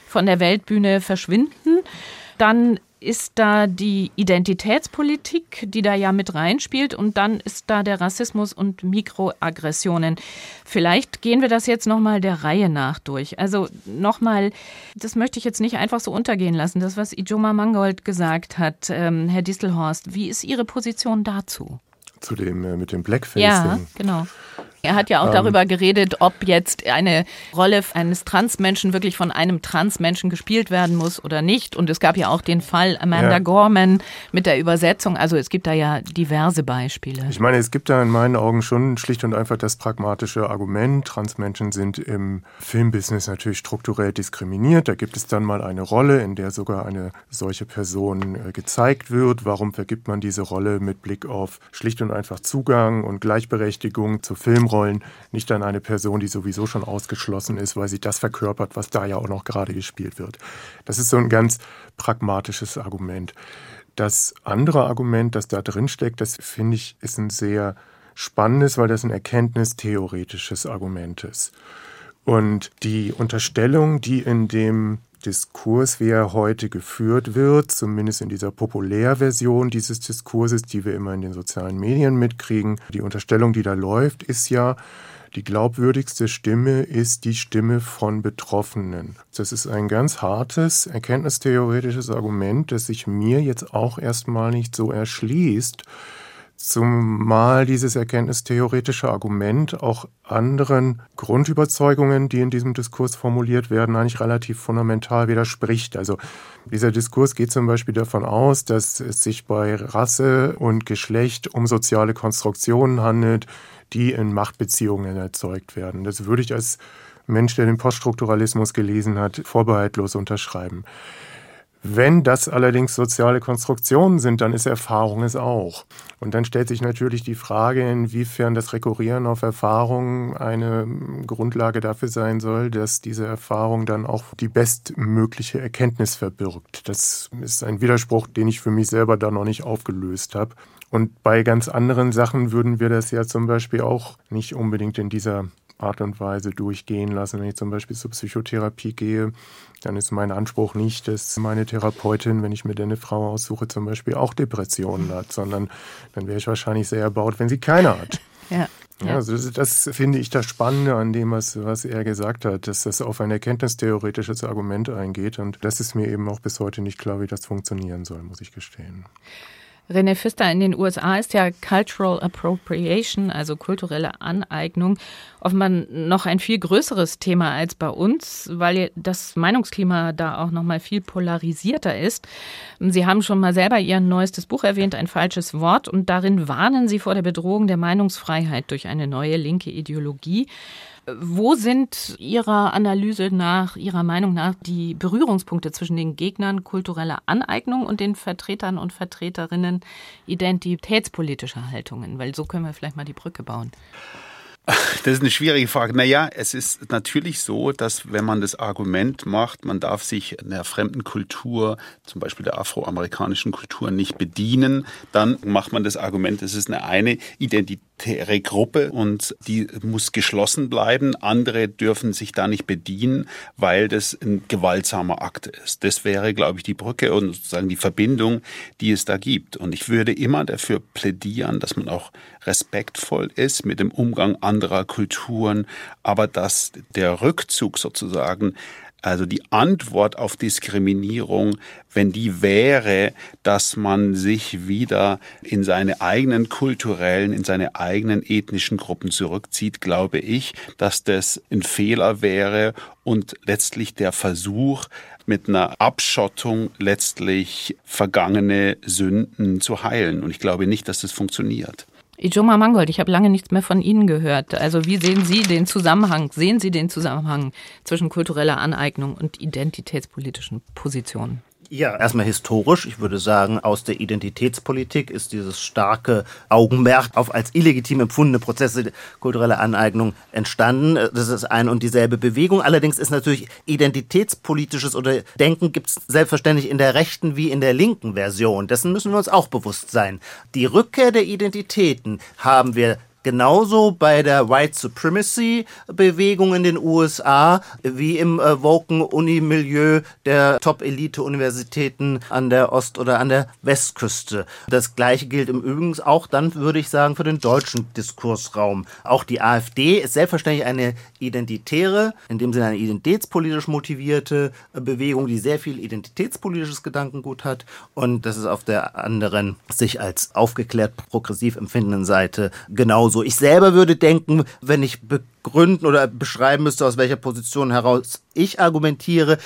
von der Weltbühne verschwinden. Dann ist da die Identitätspolitik, die da ja mit reinspielt und dann ist da der Rassismus und Mikroaggressionen. Vielleicht gehen wir das jetzt nochmal der Reihe nach durch. Also nochmal, das möchte ich jetzt nicht einfach so untergehen lassen, das, was Ijoma Mangold gesagt hat, ähm, Herr Distelhorst. Wie ist Ihre Position dazu? Zu dem äh, mit dem Blackfacing. Ja, genau. Er hat ja auch ähm, darüber geredet, ob jetzt eine Rolle eines Transmenschen wirklich von einem Transmenschen gespielt werden muss oder nicht. Und es gab ja auch den Fall Amanda ja. Gorman mit der Übersetzung. Also es gibt da ja diverse Beispiele. Ich meine, es gibt da in meinen Augen schon schlicht und einfach das pragmatische Argument. Transmenschen sind im Filmbusiness natürlich strukturell diskriminiert. Da gibt es dann mal eine Rolle, in der sogar eine solche Person äh, gezeigt wird. Warum vergibt man diese Rolle mit Blick auf schlicht und einfach Zugang und Gleichberechtigung zu Film? Rollen nicht an eine Person, die sowieso schon ausgeschlossen ist, weil sie das verkörpert, was da ja auch noch gerade gespielt wird. Das ist so ein ganz pragmatisches Argument. Das andere Argument, das da drin steckt, das finde ich, ist ein sehr spannendes, weil das ein erkenntnistheoretisches Argument ist. Und die Unterstellung, die in dem Diskurs, wie er heute geführt wird, zumindest in dieser Populärversion dieses Diskurses, die wir immer in den sozialen Medien mitkriegen. Die Unterstellung, die da läuft, ist ja, die glaubwürdigste Stimme ist die Stimme von Betroffenen. Das ist ein ganz hartes, erkenntnistheoretisches Argument, das sich mir jetzt auch erstmal nicht so erschließt. Zumal dieses erkenntnistheoretische Argument auch anderen Grundüberzeugungen, die in diesem Diskurs formuliert werden, eigentlich relativ fundamental widerspricht. Also dieser Diskurs geht zum Beispiel davon aus, dass es sich bei Rasse und Geschlecht um soziale Konstruktionen handelt, die in Machtbeziehungen erzeugt werden. Das würde ich als Mensch, der den Poststrukturalismus gelesen hat, vorbehaltlos unterschreiben. Wenn das allerdings soziale Konstruktionen sind, dann ist Erfahrung es auch. Und dann stellt sich natürlich die Frage, inwiefern das Rekurrieren auf Erfahrung eine Grundlage dafür sein soll, dass diese Erfahrung dann auch die bestmögliche Erkenntnis verbirgt. Das ist ein Widerspruch, den ich für mich selber da noch nicht aufgelöst habe. Und bei ganz anderen Sachen würden wir das ja zum Beispiel auch nicht unbedingt in dieser Art und Weise durchgehen lassen. Wenn ich zum Beispiel zur Psychotherapie gehe, dann ist mein Anspruch nicht, dass meine Therapeutin, wenn ich mir eine Frau aussuche, zum Beispiel auch Depressionen hat, sondern dann wäre ich wahrscheinlich sehr erbaut, wenn sie keine hat. Ja. Ja, also das, das, finde ich das Spannende an dem, was, was er gesagt hat, dass das auf ein erkenntnistheoretisches Argument eingeht. Und das ist mir eben auch bis heute nicht klar, wie das funktionieren soll, muss ich gestehen. René Pfister, in den USA ist ja Cultural Appropriation, also kulturelle Aneignung, offenbar noch ein viel größeres Thema als bei uns, weil das Meinungsklima da auch noch mal viel polarisierter ist. Sie haben schon mal selber Ihr neuestes Buch erwähnt, ein falsches Wort, und darin warnen Sie vor der Bedrohung der Meinungsfreiheit durch eine neue linke Ideologie. Wo sind Ihrer Analyse nach, Ihrer Meinung nach, die Berührungspunkte zwischen den Gegnern kultureller Aneignung und den Vertretern und Vertreterinnen identitätspolitischer Haltungen? Weil so können wir vielleicht mal die Brücke bauen. Das ist eine schwierige Frage. Naja, es ist natürlich so, dass wenn man das Argument macht, man darf sich einer fremden Kultur, zum Beispiel der afroamerikanischen Kultur, nicht bedienen, dann macht man das Argument, es ist eine eine identitäre Gruppe und die muss geschlossen bleiben. Andere dürfen sich da nicht bedienen, weil das ein gewaltsamer Akt ist. Das wäre, glaube ich, die Brücke und sozusagen die Verbindung, die es da gibt. Und ich würde immer dafür plädieren, dass man auch respektvoll ist mit dem Umgang anderer Kulturen, aber dass der Rückzug sozusagen also die Antwort auf Diskriminierung, wenn die wäre, dass man sich wieder in seine eigenen kulturellen, in seine eigenen ethnischen Gruppen zurückzieht, glaube ich, dass das ein Fehler wäre und letztlich der Versuch, mit einer Abschottung letztlich vergangene Sünden zu heilen. Und ich glaube nicht, dass das funktioniert. Ijoma Mangold, ich habe lange nichts mehr von Ihnen gehört. Also wie sehen Sie den Zusammenhang, sehen Sie den Zusammenhang zwischen kultureller Aneignung und identitätspolitischen Positionen? Ja, erstmal historisch. Ich würde sagen, aus der Identitätspolitik ist dieses starke Augenmerk auf als illegitim empfundene Prozesse kultureller Aneignung entstanden. Das ist ein und dieselbe Bewegung. Allerdings ist natürlich identitätspolitisches oder Denken gibt es selbstverständlich in der rechten wie in der linken Version. Dessen müssen wir uns auch bewusst sein. Die Rückkehr der Identitäten haben wir genauso bei der White Supremacy Bewegung in den USA wie im äh, woken Unimilieu der Top-Elite-Universitäten an der Ost- oder an der Westküste. Das gleiche gilt im Übrigen auch dann, würde ich sagen, für den deutschen Diskursraum. Auch die AfD ist selbstverständlich eine identitäre, in dem Sinne eine identitätspolitisch motivierte Bewegung, die sehr viel identitätspolitisches Gedankengut hat und das ist auf der anderen sich als aufgeklärt progressiv empfindenden Seite genauso. Ich selber würde denken, wenn ich begründen oder beschreiben müsste, aus welcher Position heraus ich argumentiere,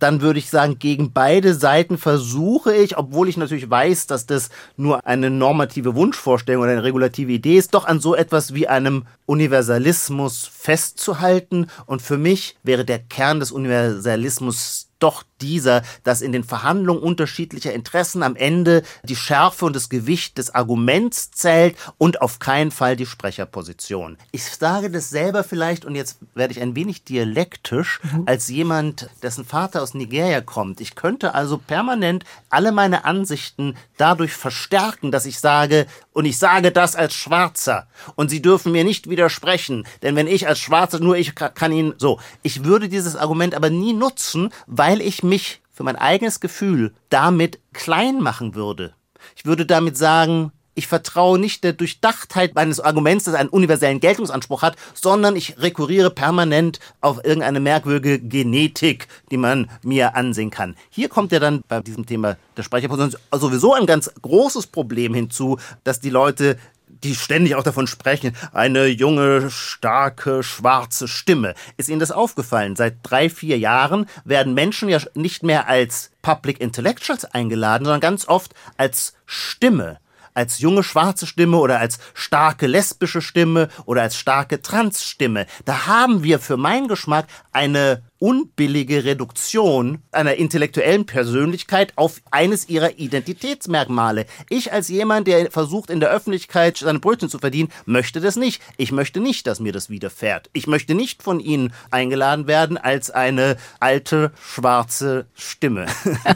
dann würde ich sagen, gegen beide Seiten versuche ich, obwohl ich natürlich weiß, dass das nur eine normative Wunschvorstellung oder eine regulative Idee ist, doch an so etwas wie einem Universalismus festzuhalten. Und für mich wäre der Kern des Universalismus doch dieser, dass in den Verhandlungen unterschiedlicher Interessen am Ende die Schärfe und das Gewicht des Arguments zählt und auf keinen Fall die Sprecherposition. Ich sage das selber vielleicht und jetzt werde ich ein wenig dialektisch mhm. als jemand, dessen Vater aus Nigeria kommt. Ich könnte also permanent alle meine Ansichten dadurch verstärken, dass ich sage, und ich sage das als Schwarzer und Sie dürfen mir nicht widersprechen, denn wenn ich als Schwarzer, nur ich kann Ihnen so, ich würde dieses Argument aber nie nutzen, weil ich mich für mein eigenes Gefühl damit klein machen würde. Ich würde damit sagen, ich vertraue nicht der Durchdachtheit meines Arguments, das einen universellen Geltungsanspruch hat, sondern ich rekurriere permanent auf irgendeine merkwürdige Genetik, die man mir ansehen kann. Hier kommt ja dann bei diesem Thema der Speicherposition sowieso ein ganz großes Problem hinzu, dass die Leute die ständig auch davon sprechen, eine junge, starke, schwarze Stimme. Ist Ihnen das aufgefallen? Seit drei, vier Jahren werden Menschen ja nicht mehr als Public Intellectuals eingeladen, sondern ganz oft als Stimme als junge schwarze Stimme oder als starke lesbische Stimme oder als starke Transstimme. Da haben wir für meinen Geschmack eine unbillige Reduktion einer intellektuellen Persönlichkeit auf eines ihrer Identitätsmerkmale. Ich als jemand, der versucht in der Öffentlichkeit seine Brötchen zu verdienen, möchte das nicht. Ich möchte nicht, dass mir das widerfährt. Ich möchte nicht von Ihnen eingeladen werden als eine alte schwarze Stimme.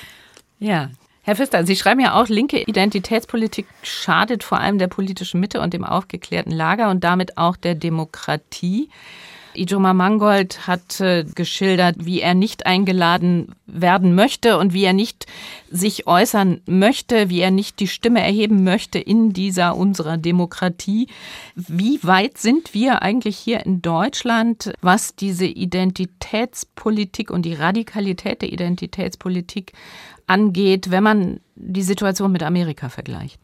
ja, Herr Pfister, Sie schreiben ja auch, linke Identitätspolitik schadet vor allem der politischen Mitte und dem aufgeklärten Lager und damit auch der Demokratie. Ijoma Mangold hat äh, geschildert, wie er nicht eingeladen werden möchte und wie er nicht sich äußern möchte, wie er nicht die Stimme erheben möchte in dieser unserer Demokratie. Wie weit sind wir eigentlich hier in Deutschland, was diese Identitätspolitik und die Radikalität der Identitätspolitik angeht, wenn man die Situation mit Amerika vergleicht?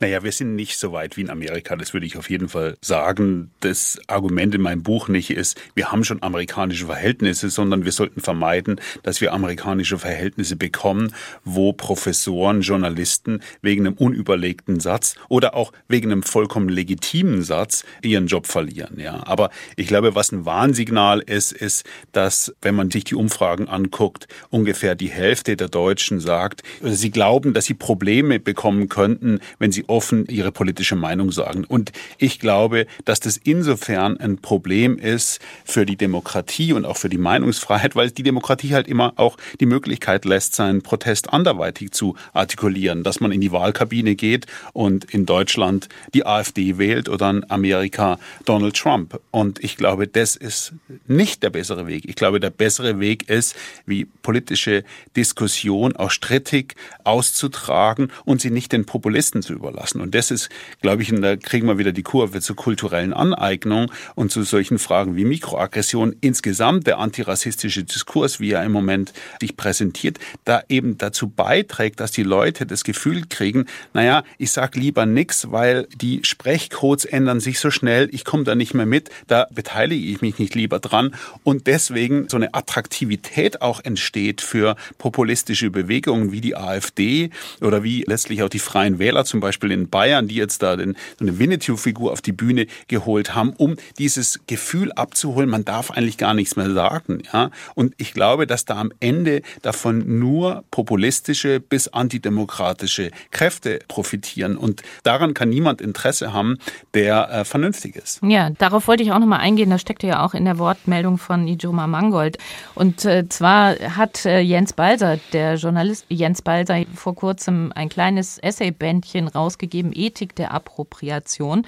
Naja, wir sind nicht so weit wie in Amerika, das würde ich auf jeden Fall sagen. Das Argument in meinem Buch nicht ist, wir haben schon amerikanische Verhältnisse, sondern wir sollten vermeiden, dass wir amerikanische Verhältnisse bekommen, wo Professoren, Journalisten wegen einem unüberlegten Satz oder auch wegen einem vollkommen legitimen Satz ihren Job verlieren. Ja, aber ich glaube, was ein Warnsignal ist, ist, dass wenn man sich die Umfragen anguckt, ungefähr die Hälfte der Deutschen sagt, sie glauben, dass sie Probleme bekommen könnten, wenn wenn sie offen ihre politische Meinung sagen. Und ich glaube, dass das insofern ein Problem ist für die Demokratie und auch für die Meinungsfreiheit, weil die Demokratie halt immer auch die Möglichkeit lässt, seinen Protest anderweitig zu artikulieren, dass man in die Wahlkabine geht und in Deutschland die AfD wählt oder in Amerika Donald Trump. Und ich glaube, das ist nicht der bessere Weg. Ich glaube, der bessere Weg ist, wie politische Diskussion auch strittig auszutragen und sie nicht den Populisten zu überlassen. Und das ist, glaube ich, und da kriegen wir wieder die Kurve zur kulturellen Aneignung und zu solchen Fragen wie Mikroaggression. Insgesamt der antirassistische Diskurs, wie er im Moment sich präsentiert, da eben dazu beiträgt, dass die Leute das Gefühl kriegen, naja, ich sag lieber nichts, weil die Sprechcodes ändern sich so schnell, ich komme da nicht mehr mit, da beteilige ich mich nicht lieber dran. Und deswegen so eine Attraktivität auch entsteht für populistische Bewegungen wie die AfD oder wie letztlich auch die Freien Wähler zum Beispiel Beispiel in Bayern, die jetzt da den, so eine Winnetou-Figur auf die Bühne geholt haben, um dieses Gefühl abzuholen, man darf eigentlich gar nichts mehr sagen. Ja? Und ich glaube, dass da am Ende davon nur populistische bis antidemokratische Kräfte profitieren. Und daran kann niemand Interesse haben, der äh, vernünftig ist. Ja, darauf wollte ich auch nochmal eingehen. Das steckte ja auch in der Wortmeldung von Ijoma Mangold. Und äh, zwar hat äh, Jens Balser, der Journalist Jens Balser, vor kurzem ein kleines Essaybändchen 2016 rausgegeben, Ethik der Appropriation.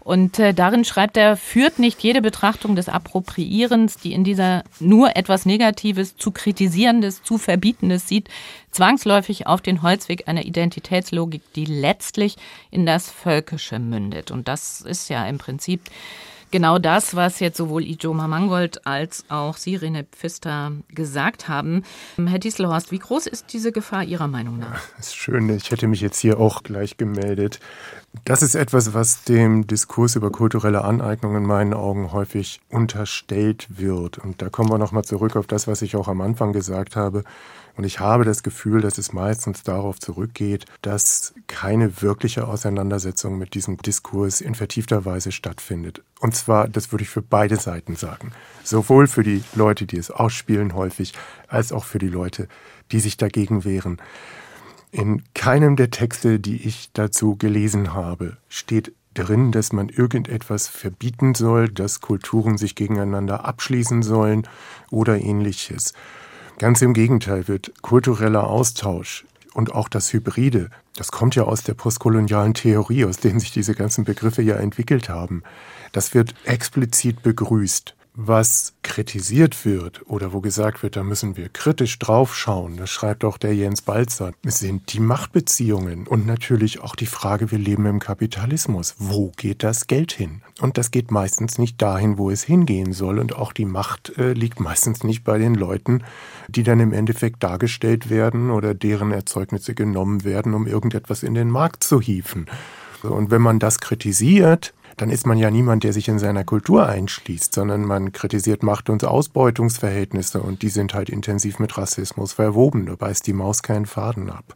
Und äh, darin schreibt er, führt nicht jede Betrachtung des Appropriierens, die in dieser nur etwas Negatives, zu kritisierendes, zu verbietendes sieht, zwangsläufig auf den Holzweg einer Identitätslogik, die letztlich in das Völkische mündet. Und das ist ja im Prinzip genau das, was jetzt sowohl Ijoma Mangold als auch Sirene Pfister gesagt haben. Herr Dieselhorst, wie groß ist diese Gefahr Ihrer Meinung nach? Das ist schön. Ich hätte mich jetzt hier auch gleich gemeldet. Das ist etwas, was dem Diskurs über kulturelle Aneignung in meinen Augen häufig unterstellt wird. Und da kommen wir nochmal zurück auf das, was ich auch am Anfang gesagt habe. Und ich habe das Gefühl, dass es meistens darauf zurückgeht, dass keine wirkliche Auseinandersetzung mit diesem Diskurs in vertiefter Weise stattfindet. Und zwar, das würde ich für beide Seiten sagen. Sowohl für die Leute, die es ausspielen häufig, als auch für die Leute, die sich dagegen wehren. In keinem der Texte, die ich dazu gelesen habe, steht drin, dass man irgendetwas verbieten soll, dass Kulturen sich gegeneinander abschließen sollen oder ähnliches. Ganz im Gegenteil wird kultureller Austausch und auch das Hybride, das kommt ja aus der postkolonialen Theorie, aus denen sich diese ganzen Begriffe ja entwickelt haben, das wird explizit begrüßt was kritisiert wird oder wo gesagt wird, da müssen wir kritisch draufschauen, das schreibt auch der Jens Balzer, sind die Machtbeziehungen und natürlich auch die Frage, wir leben im Kapitalismus. Wo geht das Geld hin? Und das geht meistens nicht dahin, wo es hingehen soll. Und auch die Macht äh, liegt meistens nicht bei den Leuten, die dann im Endeffekt dargestellt werden oder deren Erzeugnisse genommen werden, um irgendetwas in den Markt zu hieven. Und wenn man das kritisiert, dann ist man ja niemand, der sich in seiner Kultur einschließt, sondern man kritisiert Macht- und Ausbeutungsverhältnisse und die sind halt intensiv mit Rassismus verwoben. Da beißt die Maus keinen Faden ab.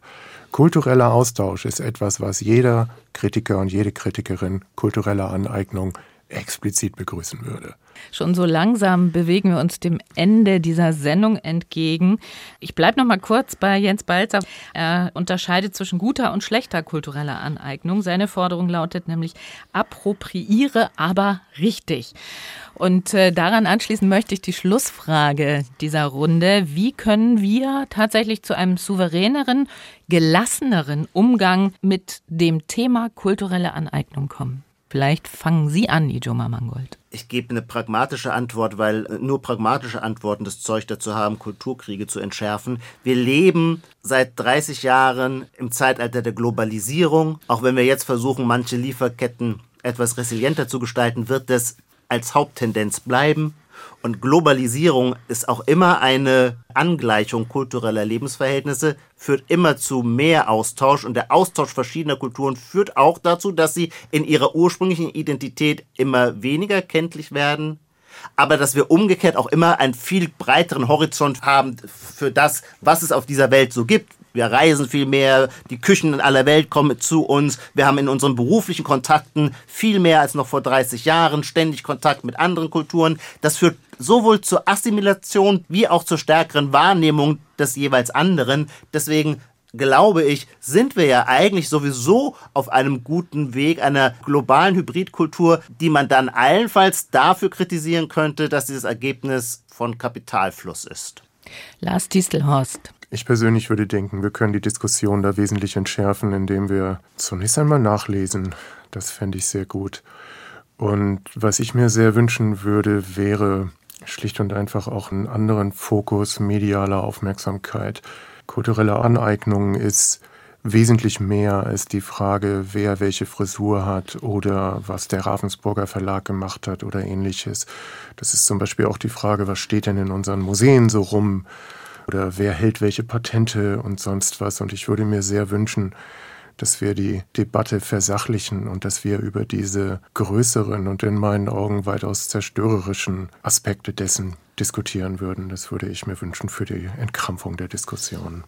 Kultureller Austausch ist etwas, was jeder Kritiker und jede Kritikerin kultureller Aneignung explizit begrüßen würde. Schon so langsam bewegen wir uns dem Ende dieser Sendung entgegen. Ich bleibe noch mal kurz bei Jens Balzer. Er unterscheidet zwischen guter und schlechter kultureller Aneignung. Seine Forderung lautet nämlich appropriiere aber richtig. Und äh, daran anschließend möchte ich die Schlussfrage dieser Runde. Wie können wir tatsächlich zu einem souveräneren, gelasseneren Umgang mit dem Thema kulturelle Aneignung kommen? Vielleicht fangen Sie an, Ijoma Mangold. Ich gebe eine pragmatische Antwort, weil nur pragmatische Antworten das Zeug dazu haben, Kulturkriege zu entschärfen. Wir leben seit 30 Jahren im Zeitalter der Globalisierung. Auch wenn wir jetzt versuchen, manche Lieferketten etwas resilienter zu gestalten, wird das als Haupttendenz bleiben. Und Globalisierung ist auch immer eine Angleichung kultureller Lebensverhältnisse, führt immer zu mehr Austausch. Und der Austausch verschiedener Kulturen führt auch dazu, dass sie in ihrer ursprünglichen Identität immer weniger kenntlich werden, aber dass wir umgekehrt auch immer einen viel breiteren Horizont haben für das, was es auf dieser Welt so gibt, wir reisen viel mehr, die Küchen in aller Welt kommen zu uns, wir haben in unseren beruflichen Kontakten viel mehr als noch vor 30 Jahren ständig Kontakt mit anderen Kulturen. Das führt sowohl zur Assimilation wie auch zur stärkeren Wahrnehmung des jeweils anderen. Deswegen glaube ich, sind wir ja eigentlich sowieso auf einem guten Weg einer globalen Hybridkultur, die man dann allenfalls dafür kritisieren könnte, dass dieses Ergebnis von Kapitalfluss ist. Lars Distelhorst. Ich persönlich würde denken, wir können die Diskussion da wesentlich entschärfen, indem wir zunächst einmal nachlesen. Das fände ich sehr gut. Und was ich mir sehr wünschen würde, wäre schlicht und einfach auch einen anderen Fokus medialer Aufmerksamkeit. Kulturelle Aneignung ist wesentlich mehr als die Frage, wer welche Frisur hat oder was der Ravensburger Verlag gemacht hat oder ähnliches. Das ist zum Beispiel auch die Frage, was steht denn in unseren Museen so rum? Oder wer hält welche Patente und sonst was. Und ich würde mir sehr wünschen, dass wir die Debatte versachlichen und dass wir über diese größeren und in meinen Augen weitaus zerstörerischen Aspekte dessen diskutieren würden. Das würde ich mir wünschen für die Entkrampfung der Diskussion.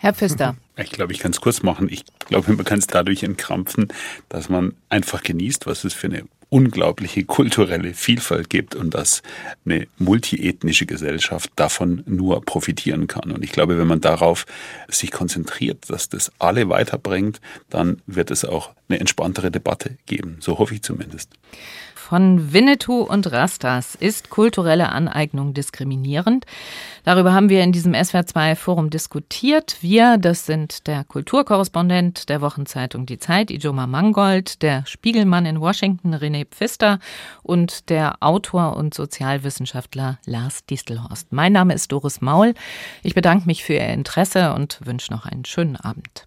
Herr Pfister. Ich glaube, ich kann es kurz machen. Ich glaube, man kann es dadurch entkrampfen, dass man einfach genießt, was es für eine unglaubliche kulturelle Vielfalt gibt und dass eine multiethnische Gesellschaft davon nur profitieren kann. Und ich glaube, wenn man darauf sich konzentriert, dass das alle weiterbringt, dann wird es auch eine entspanntere Debatte geben. So hoffe ich zumindest. Von Winnetou und Rastas. Ist kulturelle Aneignung diskriminierend? Darüber haben wir in diesem SWR2 Forum diskutiert. Wir, das sind der Kulturkorrespondent der Wochenzeitung Die Zeit, Ijoma Mangold, der Spiegelmann in Washington, René Pfister und der Autor und Sozialwissenschaftler Lars Distelhorst. Mein Name ist Doris Maul. Ich bedanke mich für Ihr Interesse und wünsche noch einen schönen Abend.